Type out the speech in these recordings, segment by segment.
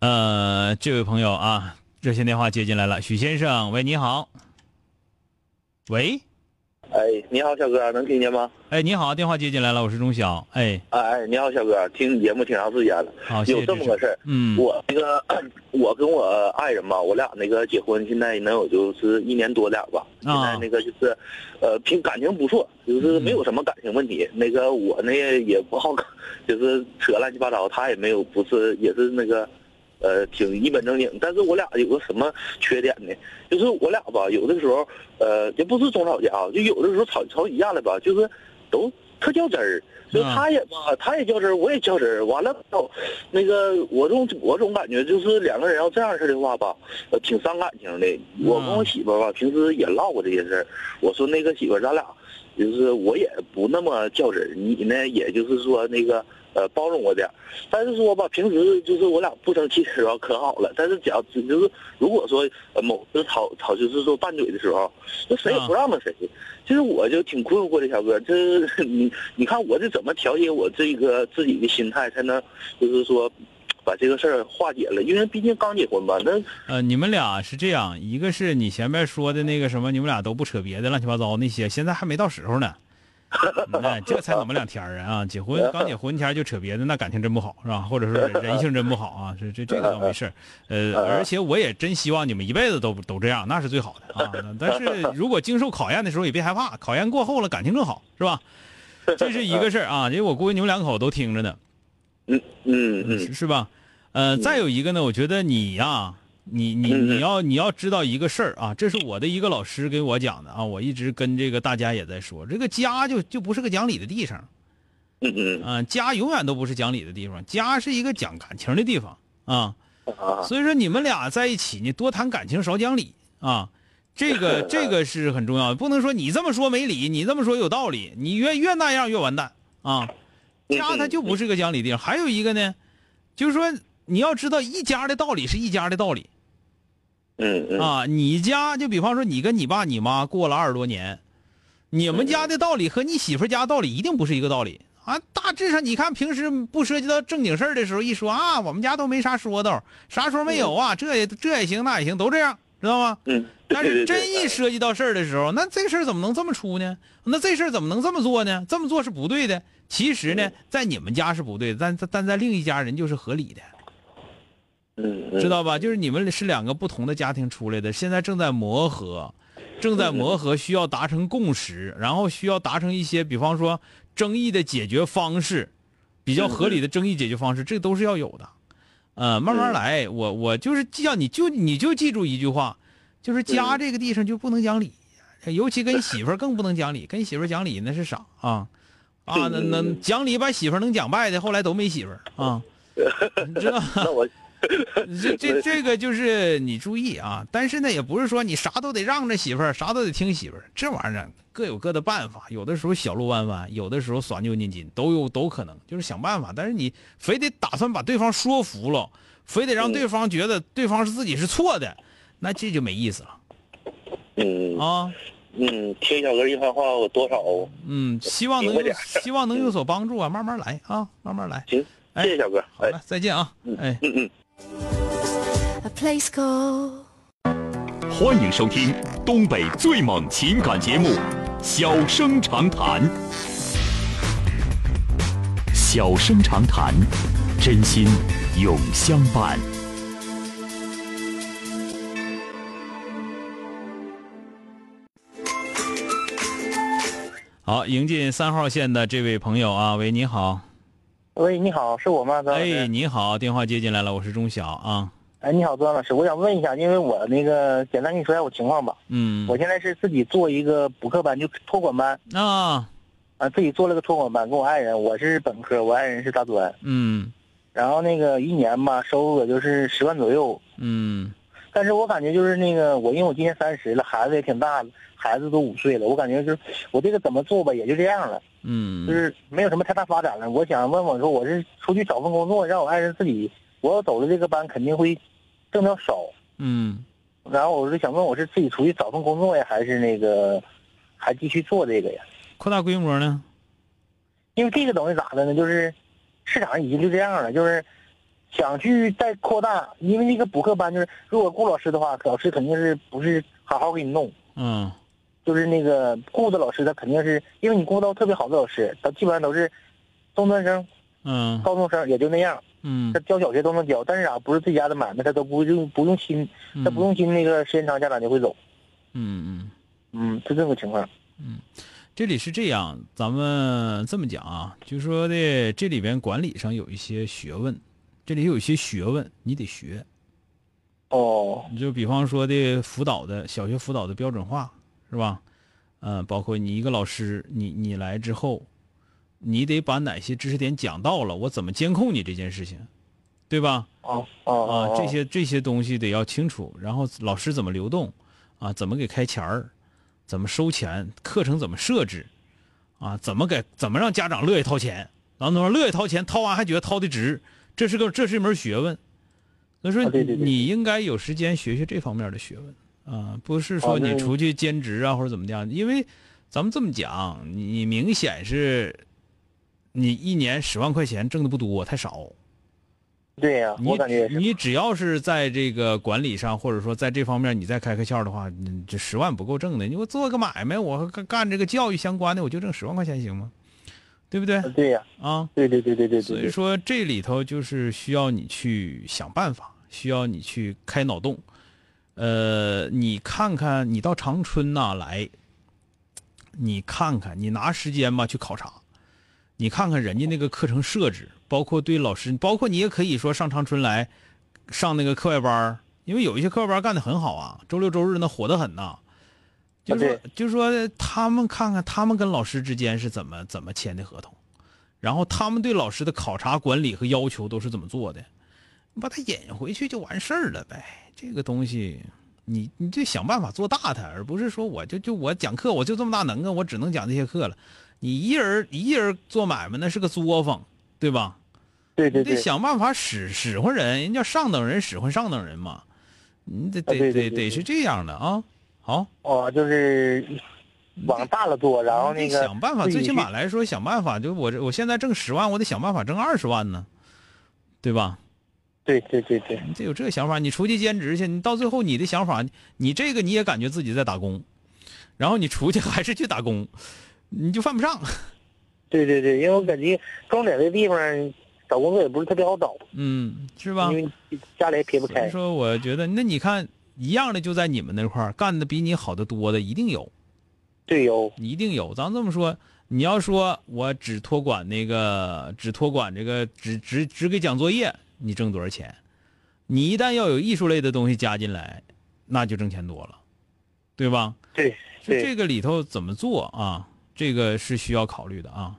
呃，这位朋友啊，热线电话接进来了，许先生，喂，你好。喂，哎，你好，小哥，能听见吗？哎，你好，电话接进来了，我是钟晓。哎，哎哎，你好，小哥，听你节目挺长时间了。好，谢谢有这么个事儿，嗯，我那个 我跟我爱人吧，我俩那个结婚现在能有就是一年多点儿吧。现啊在那个就是，呃，平感情不错，就是没有什么感情问题。那个我呢也不好，就是扯乱七八糟，他也没有，不是也是那个。呃，挺一本正经，但是我俩有个什么缺点呢？就是我俩吧，有的时候，呃，也不是总吵架啊，就有的时候吵吵起架来吧，就是都特较真儿。就啊他也吧，他也较真儿，我也较真儿。完了，哦那个我总我总感觉就是两个人要这样式的话吧，呃，挺伤感情的。我跟我媳妇儿吧，平时也唠过这些事儿。我说那个媳妇儿，咱俩就是我也不那么较真儿，你呢，也就是说那个呃包容我点儿。但是说吧，平时就是我俩不生气的时候可好了，但是只要就是如果说呃某次吵吵就是说拌嘴的时候，那谁也不让着谁。其实我就挺困惑的，小哥，这 你你看我这怎么调节我这个自己的心态，才能就是说把这个事儿化解了？因为毕竟刚结婚嘛，那呃，你们俩是这样，一个是你前面说的那个什么，你们俩都不扯别的乱七八糟那些，现在还没到时候呢。那这才怎么两天儿啊？结婚刚结婚前就扯别的，那感情真不好，是吧？或者说人性真不好啊？这这这个倒没事。呃，而且我也真希望你们一辈子都都这样，那是最好的啊。但是 如果经受考验的时候也别害怕，考验过后了感情更好，是吧？这是一个事儿啊，因为我估计你们两口都听着呢。嗯嗯嗯。是是吧？呃，再有一个呢，我觉得你呀、你你你要你要知道一个事儿啊，这是我的一个老师给我讲的啊，我一直跟这个大家也在说，这个家就就不是个讲理的地方。嗯嗯。啊，家永远都不是讲理的地方，家是一个讲感情的地方啊，啊。所以说你们俩在一起，你多谈感情，少讲理啊。这个 这个是很重要的，不能说你这么说没理，你这么说有道理，你越越那样越完蛋啊。家它就不是个讲理地方。还有一个呢，就是说你要知道一家的道理是一家的道理嗯嗯啊。你家就比方说你跟你爸你妈过了二十多年，你们家的道理和你媳妇家道理一定不是一个道理啊。大致上你看平时不涉及到正经事儿的时候，一说啊，我们家都没啥说道，啥说没有啊，这也这也行那也行，都这样，知道吗？嗯，但是真一涉及到事儿的时候，那这事儿怎么能这么出呢？那这事儿怎么能这么做呢？这么做是不对的。其实呢，在你们家是不对，但但在另一家人就是合理的，嗯嗯知道吧？就是你们是两个不同的家庭出来的，现在正在磨合，正在磨合，需要达成共识，然后需要达成一些，比方说争议的解决方式，比较合理的争议解决方式，这都是要有的。呃，慢慢来，我我就是叫你就你就记住一句话，就是家这个地方就不能讲理，尤其跟媳妇儿更不能讲理，跟媳妇儿讲理那是傻啊啊！那那讲理把媳妇儿能讲败的，后来都没媳妇儿啊，你知道吗？那我这这这个就是你注意啊，但是呢，也不是说你啥都得让着媳妇儿，啥都得听媳妇儿，这玩意儿各有各的办法，有的时候小路弯弯，有的时候耍牛筋筋，都有都可能，就是想办法。但是你非得打算把对方说服了，非得让对方觉得对方是自己是错的，那这就没意思了嗯啊。嗯，听小哥一番话，我多少嗯，希望能有点希望能有所帮助啊，慢慢来啊，慢慢来。行，哎谢谢小哥。哎，好了，再见啊，哎。嗯嗯。aplacego 欢迎收听东北最猛情感节目小声长谈。小声长谈真心永相伴。好迎进三号线的这位朋友啊喂你好。喂，你好，是我吗？哎，你好，电话接进来了，我是钟晓啊，哎，你好，张老师，我想问一下，因为我那个简单跟你说一下我情况吧。嗯，我现在是自己做一个补课班，就托管班。啊，啊，自己做了个托管班，跟我爱人，我是本科，我爱人是大专，嗯。然后那个一年吧，收入也就是十万左右。嗯。但是我感觉就是那个我，因为我今年三十了，孩子也挺大了，孩子都五岁了，我感觉就是我这个怎么做吧，也就这样了，就嗯是没有什么太大发展了。我想问问说，我是出去找份工作，让我爱人自己，我要走的这个班肯定会挣的少。嗯，然后我是想问，我是自己出去找份工作呀，还是那个还继续做这个呀？扩大规模呢？因为这个东西咋的呢？就是市场已经就这样了，就是想去再扩大，因为那个补课班就是，如果雇老师的话，老师肯定是不是好好给你弄，嗯就是那个雇的老师他肯定是，因为你雇到特别好的老师，他基本上都是中专生、嗯高中生，也就那样，嗯他教小学都能教，但是啥不是自家的买卖，他都不用不用心，他不用心那个时间长，家长就会走，嗯嗯。嗯，是这个情况。嗯这里是这样，咱们这么讲啊，就说的这里边管理上有一些学问，这里有一些学问，你得学。哦，你就比方说的辅导的小学辅导的标准化，是吧？嗯、包括你一个老师，你你来之后，你得把哪些知识点讲到了，我怎么监控你这件事情，对吧？哦哦啊，哦，这些这些东西得要清楚，然后老师怎么流动，啊，怎么给开钱儿，怎么收钱，课程怎么设置，啊，怎么给怎么让家长乐意掏钱，然后乐意掏钱，掏完还觉得掏的值，这是个这是一门学问。所以说你应该有时间学学这方面的学问啊，不是说你出去兼职啊或者怎么样，因为咱们这么讲，你明显是，你一年十万块钱挣的不多，太少。对呀、你我感觉。你只要是在这个管理上，或者说在这方面你再开开窍的话，你这十万不够挣的。你我做个买卖，我干干这个教育相关的，我就挣十万块钱行吗？对不对对呀、啊？对对对对对所以。说这里头就是需要你去想办法，需要你去开脑洞。呃，你看看，你到长春呐、来，你看看，你拿时间吧去考察，你看看人家那个课程设置，包括对老师，包括你也可以说上长春来。上那个课外班儿因为有一些课外班干的很好啊，周六周日那火得很呐。就是说，就是说，他们看看他们跟老师之间是怎么怎么签的合同，然后他们对老师的考察、管理和要求都是怎么做的，你把它引回去就完事儿了呗。这个东西，你你就想办法做大它，而不是说我就就我讲课我就这么大能啊，我只能讲这些课了。你一人一人做买卖那是个作坊，对吧？你得对对对，想办法使使唤人，人家上等人使唤上等人嘛，你得得得得是这样的啊。好，哦，就是往大了做，然后那个想办法，最起码来说想办法，就我这我现在挣十万，我得想办法挣二十万呢，对吧？对对对对，你得有这个想法。你出去兼职去，你到最后你的想法，你这个你也感觉自己在打工，然后你出去还是去打工，你就犯不上。对对对，因为我感觉重点的地方找工作也不是特别好找，嗯，是吧？因为家里也撇不开。所以说，我觉得那你看一样的就在你们那块儿干的比你好的多的一定有，对有，一定有。咱这么说，你要说我只托管那个，只托管这个，只只只给讲作业，你挣多少钱？你一旦要有艺术类的东西加进来，那就挣钱多了，对吧？对对就这个里头怎么做啊？这个是需要考虑的啊。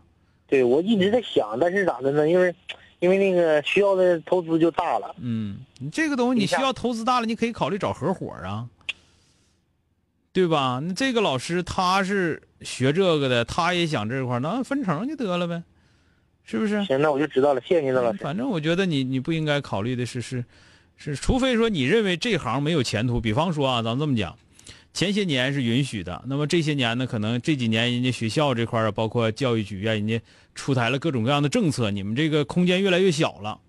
对，我一直在想，但是咋的呢？因为因为那个需要的投资就大了。嗯，你这个东西你需要投资大了，你可以考虑找合伙啊，对吧？那这个老师他是学这个的，他也想这块儿，那分成就得了呗，是不是？行，那我就知道了，谢谢您，了老师。反正我觉得你你不应该考虑的是是是，除非说你认为这行没有前途，比方说啊，咱们这么讲，前些年是允许的，那么这些年呢，可能这几年人家学校这块儿啊，包括教育局啊，人家出台了各种各样的政策，你们这个空间越来越小了。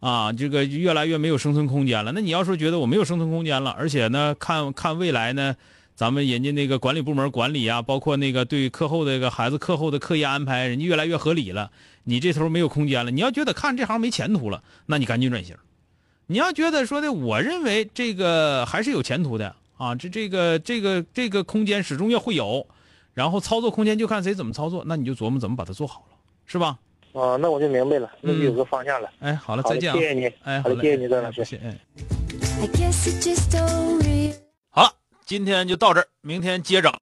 啊，这个越来越没有生存空间了。那你要说觉得我没有生存空间了，而且呢，看看未来呢，咱们人家那个管理部门管理啊，包括那个对课后的一个孩子课后的课业安排，人家越来越合理了。你这头没有空间了，你要觉得看这行没前途了，那你赶紧转型。你要觉得说的，我认为这个还是有前途的啊，这这个这个这个空间始终要会有，然后操作空间就看谁怎么操作，那你就琢磨怎么把它做好了，是吧？啊，那我就明白了，那就有个方向了。哎，好了，再见、啊，谢谢你，哎，好了，谢谢你，张老师，哎。今天就到这儿，明天接着。